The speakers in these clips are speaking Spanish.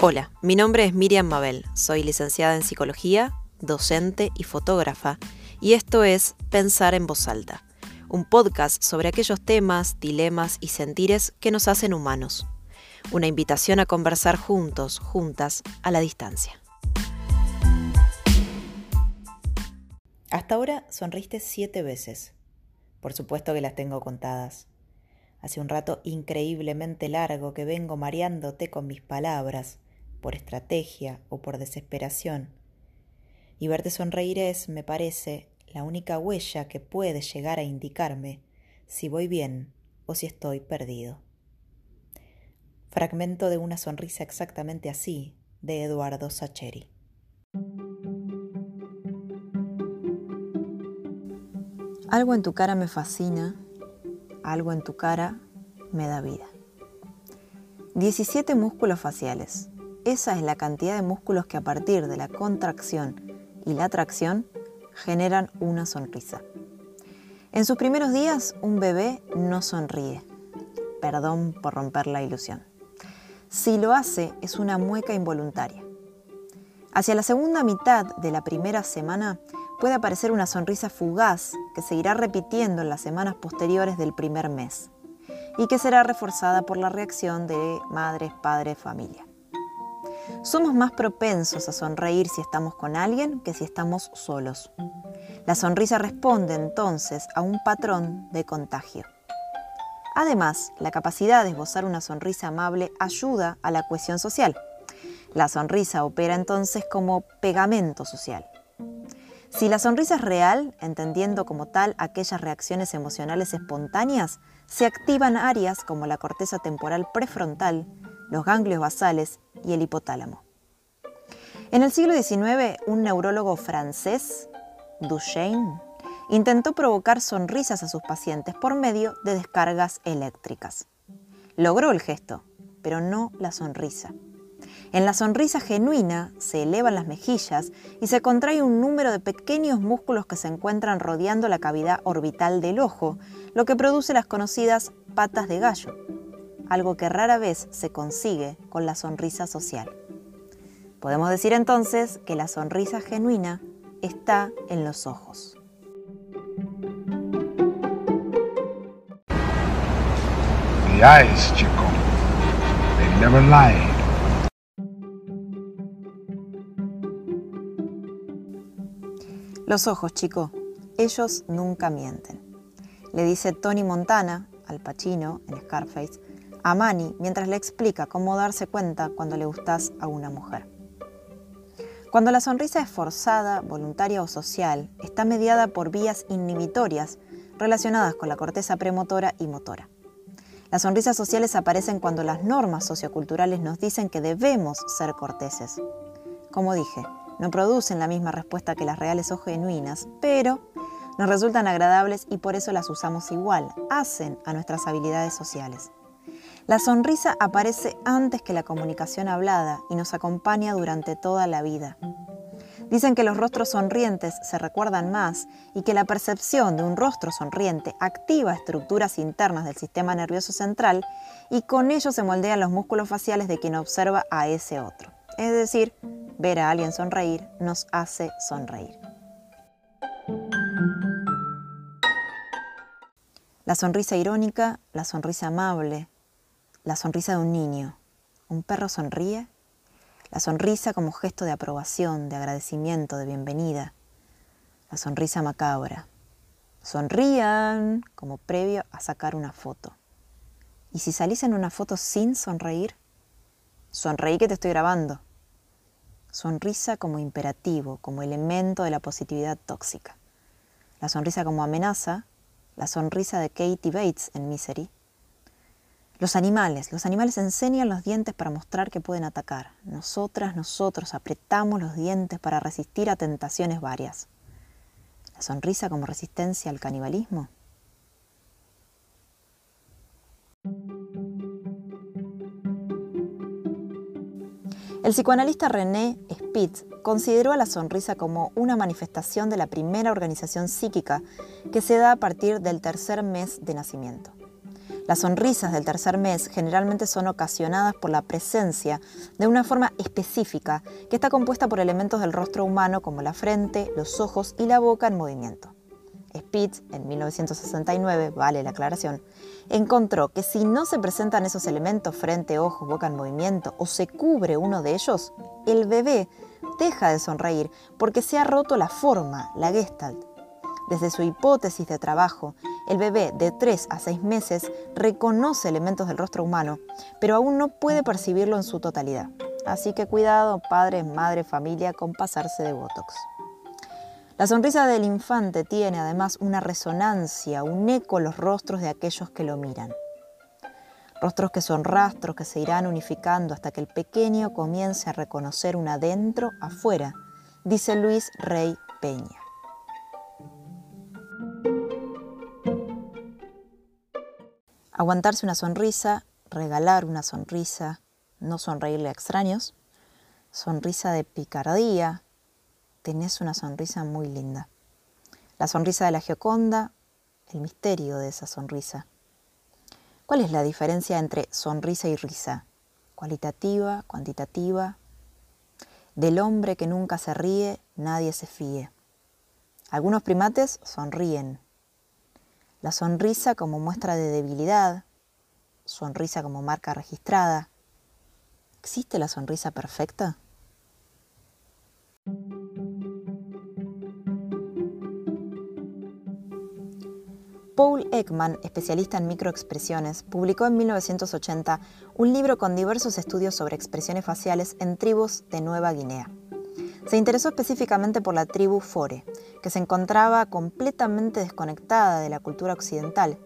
Hola, mi nombre es Miriam Mabel, soy licenciada en psicología, docente y fotógrafa, y esto es Pensar en voz alta, un podcast sobre aquellos temas, dilemas y sentires que nos hacen humanos. Una invitación a conversar juntos, juntas, a la distancia. Hasta ahora sonriste siete veces. Por supuesto que las tengo contadas. Hace un rato increíblemente largo que vengo mareándote con mis palabras, por estrategia o por desesperación. Y verte sonreír es, me parece, la única huella que puede llegar a indicarme si voy bien o si estoy perdido. Fragmento de una sonrisa exactamente así de Eduardo Sacheri. Algo en tu cara me fascina, algo en tu cara me da vida. 17 músculos faciales, esa es la cantidad de músculos que a partir de la contracción y la tracción generan una sonrisa. En sus primeros días, un bebé no sonríe. Perdón por romper la ilusión. Si lo hace, es una mueca involuntaria. Hacia la segunda mitad de la primera semana puede aparecer una sonrisa fugaz que se irá repitiendo en las semanas posteriores del primer mes y que será reforzada por la reacción de madres, padres, familia. Somos más propensos a sonreír si estamos con alguien que si estamos solos. La sonrisa responde entonces a un patrón de contagio. Además, la capacidad de esbozar una sonrisa amable ayuda a la cohesión social. La sonrisa opera entonces como pegamento social. Si la sonrisa es real, entendiendo como tal aquellas reacciones emocionales espontáneas, se activan áreas como la corteza temporal prefrontal, los ganglios basales y el hipotálamo. En el siglo XIX, un neurólogo francés, Duchesne, intentó provocar sonrisas a sus pacientes por medio de descargas eléctricas. Logró el gesto, pero no la sonrisa. En la sonrisa genuina se elevan las mejillas y se contrae un número de pequeños músculos que se encuentran rodeando la cavidad orbital del ojo, lo que produce las conocidas patas de gallo algo que rara vez se consigue con la sonrisa social. Podemos decir entonces que la sonrisa genuina está en los ojos. The eyes, chico. They never lie. Los ojos, chico. Ellos nunca mienten. Le dice Tony Montana al Pacino en Scarface a Manny mientras le explica cómo darse cuenta cuando le gustas a una mujer. Cuando la sonrisa es forzada, voluntaria o social, está mediada por vías inhibitorias relacionadas con la corteza premotora y motora. Las sonrisas sociales aparecen cuando las normas socioculturales nos dicen que debemos ser corteses. Como dije, no producen la misma respuesta que las reales o genuinas, pero nos resultan agradables y por eso las usamos igual, hacen a nuestras habilidades sociales. La sonrisa aparece antes que la comunicación hablada y nos acompaña durante toda la vida. Dicen que los rostros sonrientes se recuerdan más y que la percepción de un rostro sonriente activa estructuras internas del sistema nervioso central y con ello se moldean los músculos faciales de quien observa a ese otro. Es decir, ver a alguien sonreír nos hace sonreír. La sonrisa irónica, la sonrisa amable, la sonrisa de un niño. Un perro sonríe. La sonrisa como gesto de aprobación, de agradecimiento, de bienvenida. La sonrisa macabra. Sonrían como previo a sacar una foto. ¿Y si salís en una foto sin sonreír? Sonreí que te estoy grabando. Sonrisa como imperativo, como elemento de la positividad tóxica. La sonrisa como amenaza, la sonrisa de Katie Bates en Misery, los animales, los animales enseñan los dientes para mostrar que pueden atacar. Nosotras, nosotros apretamos los dientes para resistir a tentaciones varias. La sonrisa como resistencia al canibalismo. El psicoanalista René Spitz consideró a la sonrisa como una manifestación de la primera organización psíquica que se da a partir del tercer mes de nacimiento. Las sonrisas del tercer mes generalmente son ocasionadas por la presencia de una forma específica que está compuesta por elementos del rostro humano como la frente, los ojos y la boca en movimiento. Spitz, en 1969, vale la aclaración, encontró que si no se presentan esos elementos frente, ojos, boca en movimiento o se cubre uno de ellos, el bebé deja de sonreír porque se ha roto la forma, la gestalt. Desde su hipótesis de trabajo, el bebé de 3 a 6 meses reconoce elementos del rostro humano, pero aún no puede percibirlo en su totalidad. Así que cuidado, padres, madre, familia, con pasarse de Botox. La sonrisa del infante tiene además una resonancia, un eco en los rostros de aquellos que lo miran. Rostros que son rastros que se irán unificando hasta que el pequeño comience a reconocer un adentro afuera, dice Luis Rey Peña. Aguantarse una sonrisa, regalar una sonrisa, no sonreírle a extraños, sonrisa de picardía, tenés una sonrisa muy linda. La sonrisa de la Gioconda, el misterio de esa sonrisa. ¿Cuál es la diferencia entre sonrisa y risa? Cualitativa, cuantitativa. Del hombre que nunca se ríe, nadie se fíe. Algunos primates sonríen, la sonrisa como muestra de debilidad, sonrisa como marca registrada. ¿Existe la sonrisa perfecta? Paul Ekman, especialista en microexpresiones, publicó en 1980 un libro con diversos estudios sobre expresiones faciales en tribus de Nueva Guinea. Se interesó específicamente por la tribu Fore, que se encontraba completamente desconectada de la cultura occidental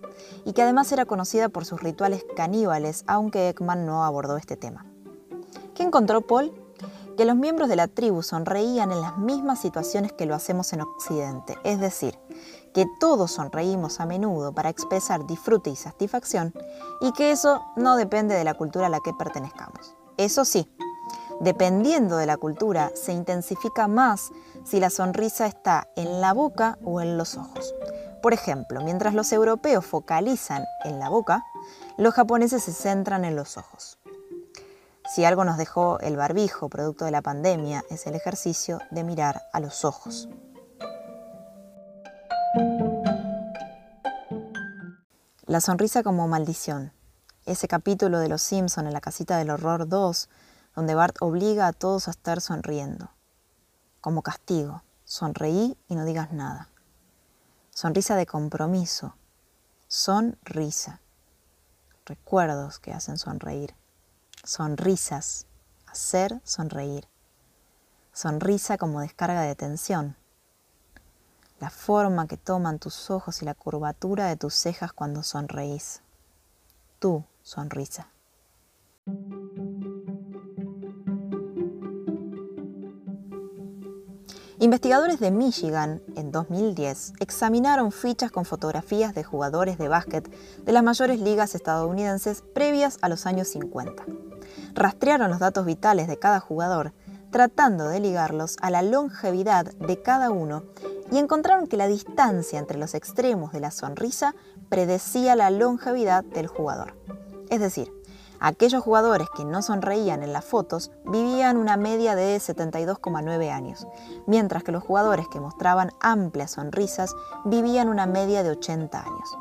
y que además era conocida por sus rituales caníbales, aunque Ekman no abordó este tema. ¿Qué encontró Paul? Que los miembros de la tribu sonreían en las mismas situaciones que lo hacemos en Occidente, es decir, que todos sonreímos a menudo para expresar disfrute y satisfacción y que eso no depende de la cultura a la que pertenezcamos. Eso sí, Dependiendo de la cultura, se intensifica más si la sonrisa está en la boca o en los ojos. Por ejemplo, mientras los europeos focalizan en la boca, los japoneses se centran en los ojos. Si algo nos dejó el barbijo producto de la pandemia es el ejercicio de mirar a los ojos. La sonrisa como maldición. Ese capítulo de Los Simpson en la casita del horror 2 donde Bart obliga a todos a estar sonriendo. Como castigo, sonreí y no digas nada. Sonrisa de compromiso. Sonrisa. Recuerdos que hacen sonreír. Sonrisas. Hacer sonreír. Sonrisa como descarga de tensión. La forma que toman tus ojos y la curvatura de tus cejas cuando sonreís. Tu sonrisa. Investigadores de Michigan en 2010 examinaron fichas con fotografías de jugadores de básquet de las mayores ligas estadounidenses previas a los años 50. Rastrearon los datos vitales de cada jugador, tratando de ligarlos a la longevidad de cada uno y encontraron que la distancia entre los extremos de la sonrisa predecía la longevidad del jugador. Es decir, Aquellos jugadores que no sonreían en las fotos vivían una media de 72,9 años, mientras que los jugadores que mostraban amplias sonrisas vivían una media de 80 años.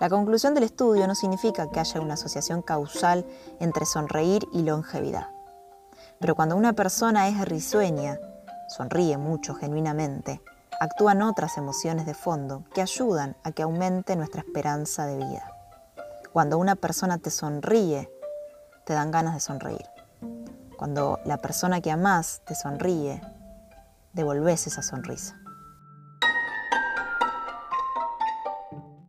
La conclusión del estudio no significa que haya una asociación causal entre sonreír y longevidad. Pero cuando una persona es risueña, sonríe mucho genuinamente, actúan otras emociones de fondo que ayudan a que aumente nuestra esperanza de vida. Cuando una persona te sonríe, te dan ganas de sonreír. Cuando la persona que amás te sonríe, devolves esa sonrisa.